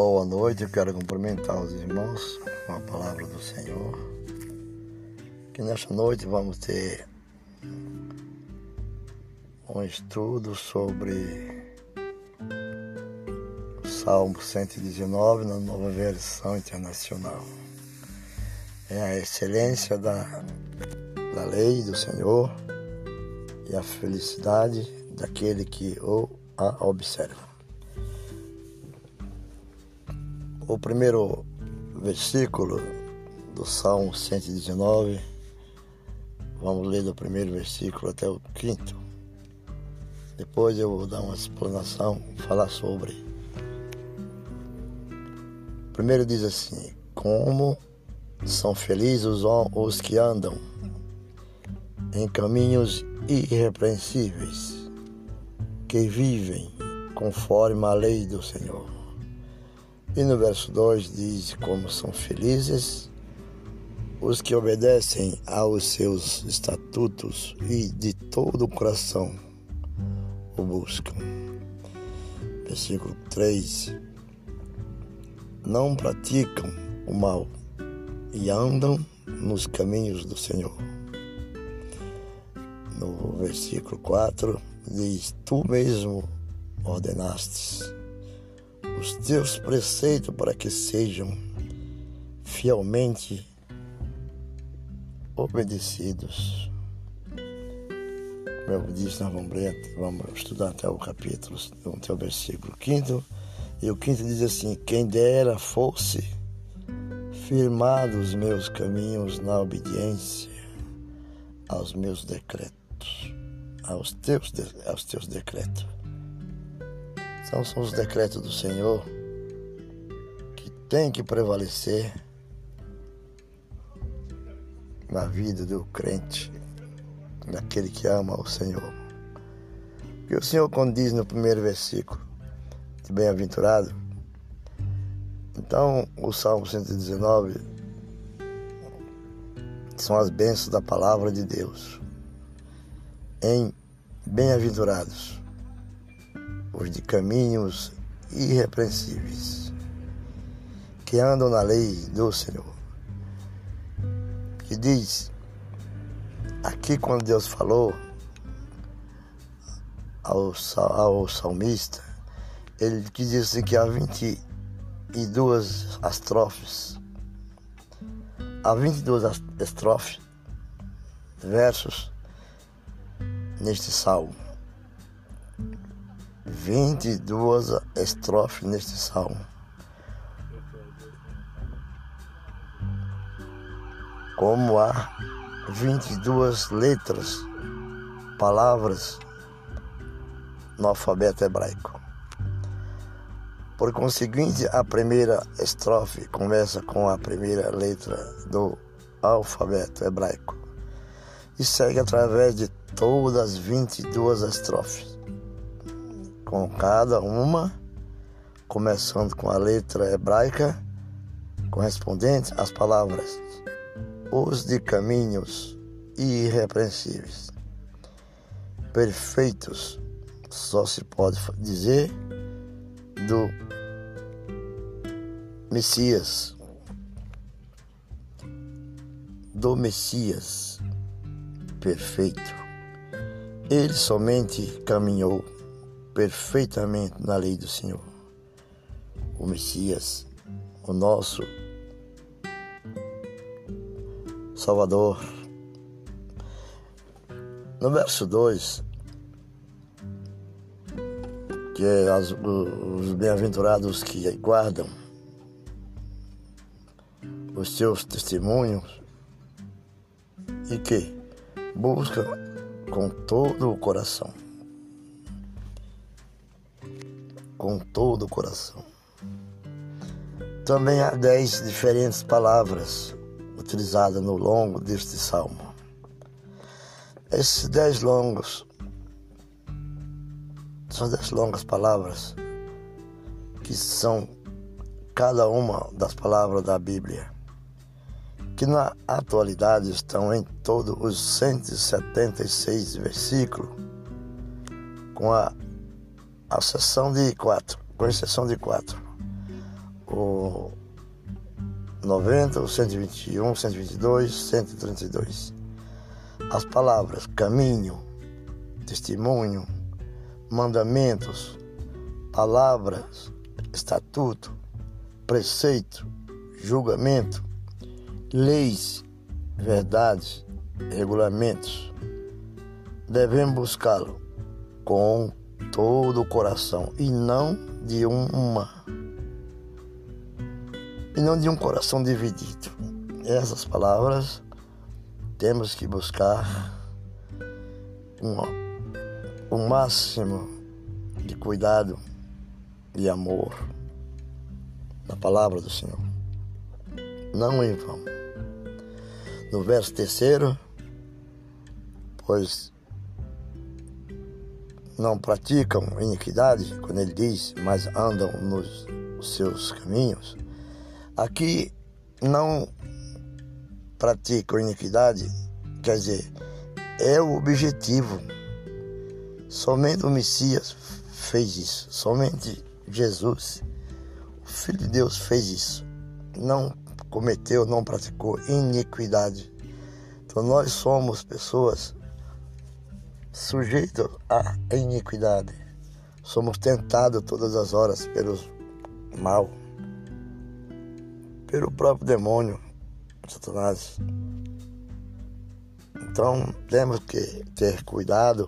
Boa noite, eu quero cumprimentar os irmãos com a palavra do Senhor. Que nesta noite vamos ter um estudo sobre o Salmo 119 na nova versão internacional. É a excelência da, da lei do Senhor e a felicidade daquele que o a observa. O primeiro versículo do Salmo 119. Vamos ler do primeiro versículo até o quinto. Depois eu vou dar uma explanação, falar sobre. Primeiro diz assim: Como são felizes os que andam em caminhos irrepreensíveis, que vivem conforme a lei do Senhor. E no verso 2 diz como são felizes os que obedecem aos seus estatutos e de todo o coração o buscam. Versículo 3: Não praticam o mal e andam nos caminhos do Senhor. No versículo 4 diz: Tu mesmo ordenastes os teus preceitos para que sejam fielmente obedecidos. Como eu disse, nós vamos, vamos estudar até o capítulo, até o versículo 5. E o quinto diz assim: Quem dera fosse firmado os meus caminhos na obediência aos meus decretos, aos teus, aos teus decretos. São, são os decretos do Senhor que tem que prevalecer na vida do crente, daquele que ama o Senhor. Porque o Senhor, quando diz no primeiro versículo, de bem-aventurado, então o Salmo 119 são as bênçãos da palavra de Deus. Em bem-aventurados os de caminhos irrepreensíveis, que andam na lei do Senhor. Que diz, aqui quando Deus falou ao, ao salmista, ele quis dizer que há 22 astrofes, há 22 estrofes, versos neste salmo. 22 estrofes neste salmo. Como há 22 letras, palavras no alfabeto hebraico. Por conseguinte, a primeira estrofe começa com a primeira letra do alfabeto hebraico e segue através de todas as 22 estrofes com cada uma, começando com a letra hebraica correspondente às palavras os de caminhos irrepreensíveis. Perfeitos, só se pode dizer do Messias, do Messias perfeito. Ele somente caminhou perfeitamente na lei do Senhor. O Messias, o nosso Salvador. No verso 2, que é as, os bem-aventurados que guardam os seus testemunhos e que buscam com todo o coração. Com todo o coração. Também há dez diferentes palavras utilizadas no longo deste salmo. Esses dez longos são dez longas palavras que são cada uma das palavras da Bíblia, que na atualidade estão em todos os 176 versículos, com a a seção de quatro, com exceção de quatro. o 90, o 121, 122, 132. As palavras caminho, testemunho, mandamentos, palavras, estatuto, preceito, julgamento, leis, verdades, regulamentos. Devemos buscá-lo com todo o coração e não de uma e não de um coração dividido. Essas palavras temos que buscar um, um máximo de cuidado e amor na palavra do Senhor. Não em vão. No verso terceiro, pois não praticam iniquidade, quando ele diz, mas andam nos seus caminhos, Aqui não praticam iniquidade, quer dizer, é o objetivo. Somente o Messias fez isso, somente Jesus, o Filho de Deus, fez isso. Não cometeu, não praticou iniquidade. Então nós somos pessoas sujeitas à iniquidade. Somos tentados todas as horas pelo mal pelo próprio demônio, Satanás. Então temos que ter cuidado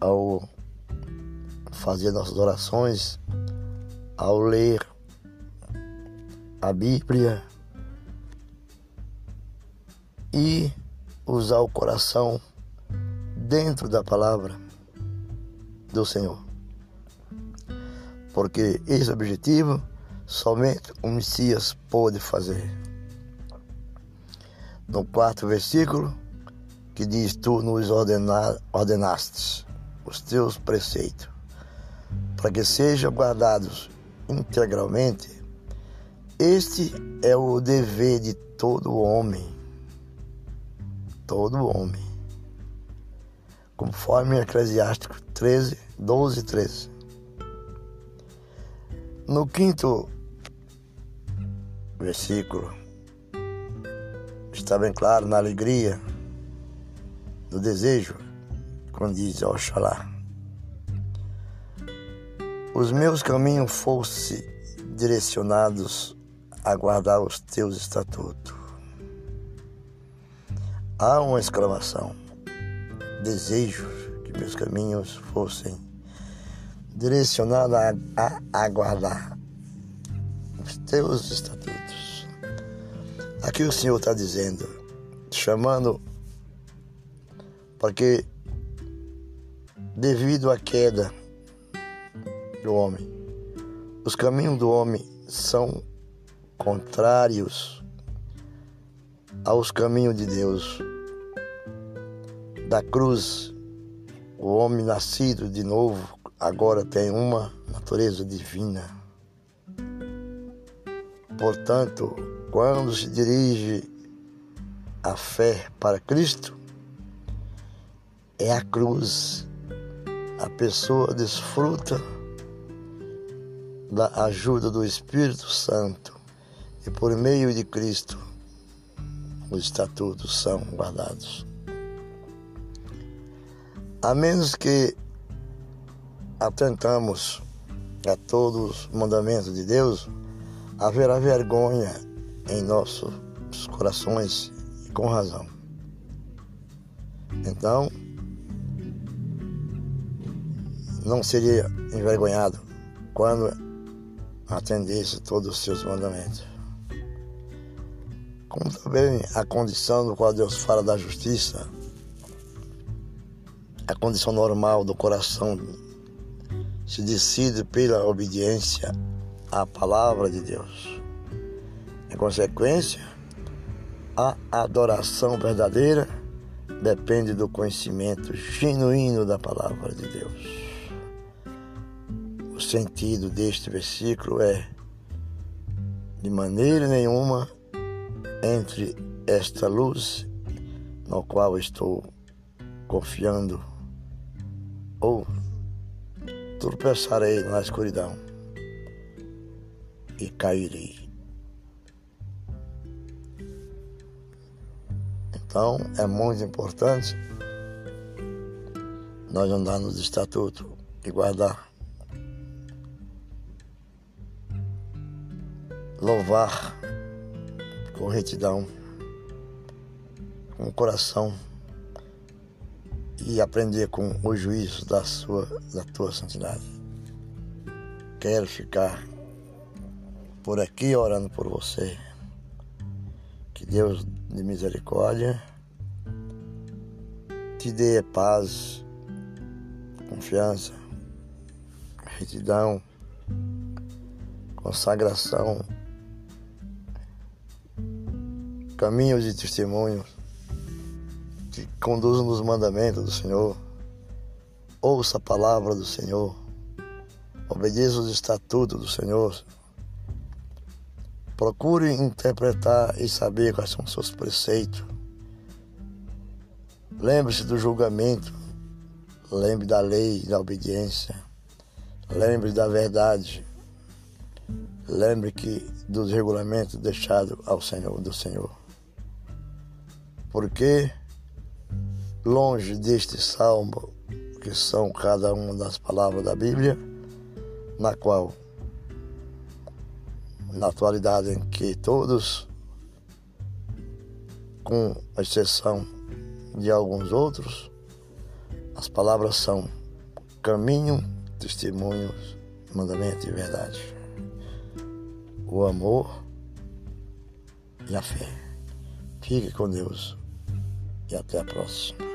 ao fazer nossas orações, ao ler a Bíblia e usar o coração dentro da palavra do Senhor. Porque esse objetivo somente o Messias pôde fazer. No quarto versículo, que diz: Tu nos ordenastes os teus preceitos, para que sejam guardados integralmente. Este é o dever de todo homem. Todo homem. Conforme Eclesiástico 13, 12 e 13. No quinto versículo está bem claro na alegria, no desejo, quando diz Oxalá. Os meus caminhos fossem direcionados a guardar os teus estatutos. Há uma exclamação, desejo que meus caminhos fossem direcionados a, a, os teus estatutos. Aqui o Senhor está dizendo, chamando, porque devido à queda do homem, os caminhos do homem são contrários aos caminhos de Deus. Da cruz, o homem nascido de novo agora tem uma natureza divina. Portanto, quando se dirige a fé para Cristo, é a cruz. A pessoa desfruta da ajuda do Espírito Santo e por meio de Cristo os estatutos são guardados. A menos que atentamos a todos os mandamentos de Deus, haverá vergonha em nossos corações e com razão. Então, não seria envergonhado quando atendesse todos os seus mandamentos. Como também a condição do qual Deus fala da justiça, a condição normal do coração se decide pela obediência a palavra de Deus. Em consequência, a adoração verdadeira depende do conhecimento genuíno da palavra de Deus. O sentido deste versículo é: de maneira nenhuma entre esta luz no qual estou confiando ou tropeçarei na escuridão e cairei. Então é muito importante nós andar nos estatutos e guardar. Louvar com retidão, com o coração e aprender com o juízo da, sua, da tua santidade. Quero ficar por aqui orando por você. Que Deus de misericórdia te dê paz, confiança, retidão, consagração, caminhos e testemunhos que conduzam nos mandamentos do Senhor. Ouça a palavra do Senhor. Obedeça os estatutos do Senhor. Procure interpretar e saber quais são os seus preceitos. Lembre-se do julgamento. Lembre da lei, da obediência. Lembre da verdade. Lembre que dos regulamentos deixados ao Senhor, do Senhor. Porque longe deste salmo, que são cada uma das palavras da Bíblia, na qual na atualidade em que todos, com exceção de alguns outros, as palavras são caminho, testemunhos, mandamento e verdade. O amor e a fé. Fique com Deus e até a próxima.